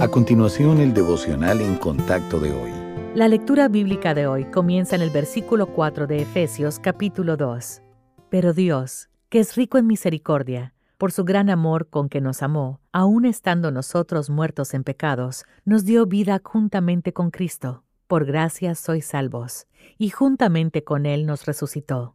A continuación, el devocional en contacto de hoy. La lectura bíblica de hoy comienza en el versículo 4 de Efesios capítulo 2. Pero Dios, que es rico en misericordia, por su gran amor con que nos amó, aun estando nosotros muertos en pecados, nos dio vida juntamente con Cristo. Por gracia sois salvos, y juntamente con Él nos resucitó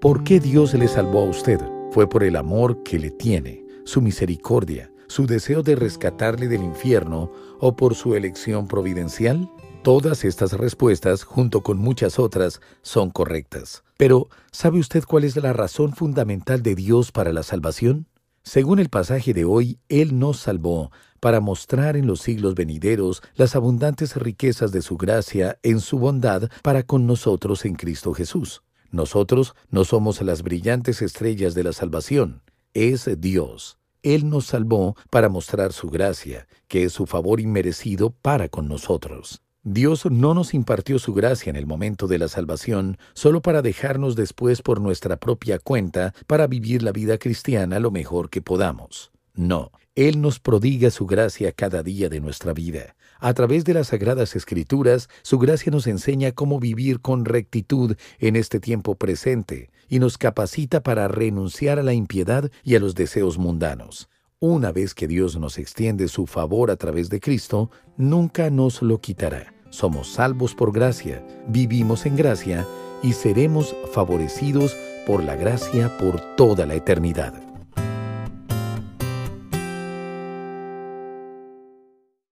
¿Por qué Dios le salvó a usted? Fue por el amor que le tiene, su misericordia, su deseo de rescatarle del infierno o por su elección providencial? Todas estas respuestas, junto con muchas otras, son correctas. Pero, ¿sabe usted cuál es la razón fundamental de Dios para la salvación? Según el pasaje de hoy, Él nos salvó para mostrar en los siglos venideros las abundantes riquezas de su gracia en su bondad para con nosotros en Cristo Jesús. Nosotros no somos las brillantes estrellas de la salvación, es Dios. Él nos salvó para mostrar su gracia, que es su favor inmerecido para con nosotros. Dios no nos impartió su gracia en el momento de la salvación solo para dejarnos después por nuestra propia cuenta para vivir la vida cristiana lo mejor que podamos. No, Él nos prodiga su gracia cada día de nuestra vida. A través de las sagradas escrituras, su gracia nos enseña cómo vivir con rectitud en este tiempo presente y nos capacita para renunciar a la impiedad y a los deseos mundanos. Una vez que Dios nos extiende su favor a través de Cristo, nunca nos lo quitará. Somos salvos por gracia, vivimos en gracia y seremos favorecidos por la gracia por toda la eternidad.